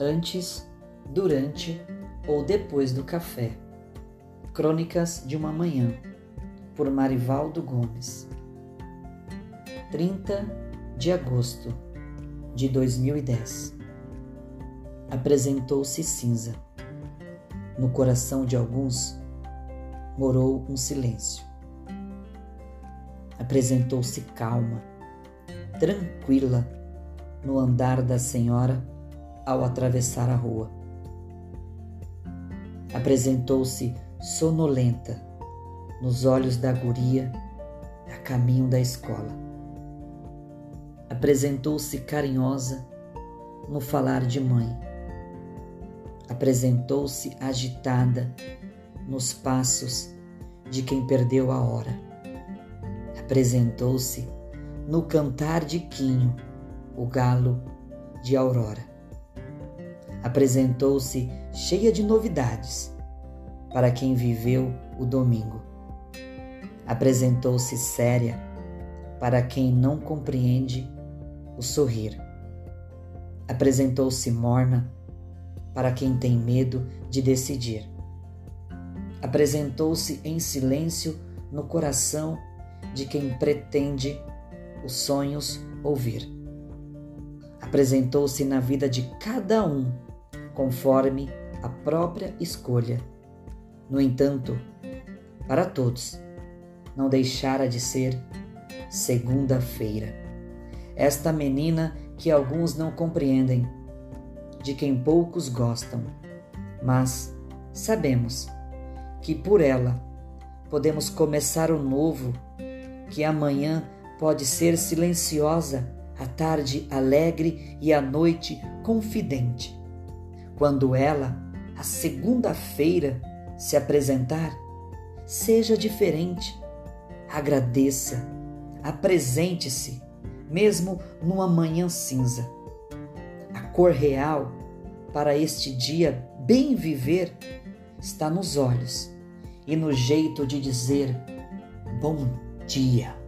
Antes, durante ou depois do café. Crônicas de uma Manhã, por Marivaldo Gomes. 30 de agosto de 2010. Apresentou-se cinza. No coração de alguns morou um silêncio. Apresentou-se calma, tranquila no andar da senhora ao atravessar a rua. Apresentou-se sonolenta nos olhos da guria a caminho da escola. Apresentou-se carinhosa no falar de mãe. Apresentou-se agitada nos passos de quem perdeu a hora. Apresentou-se no cantar de Quinho, o galo de Aurora apresentou-se cheia de novidades para quem viveu o domingo. Apresentou-se séria para quem não compreende o sorrir. Apresentou-se morna para quem tem medo de decidir. Apresentou-se em silêncio no coração de quem pretende os sonhos ouvir. Apresentou-se na vida de cada um conforme a própria escolha. No entanto, para todos, não deixara de ser segunda-feira. Esta menina que alguns não compreendem, de quem poucos gostam, mas sabemos que por ela podemos começar o novo, que amanhã pode ser silenciosa, a tarde alegre e a noite confidente. Quando ela, a segunda-feira, se apresentar, seja diferente. Agradeça, apresente-se, mesmo numa manhã cinza. A cor real para este dia bem viver está nos olhos e no jeito de dizer bom dia.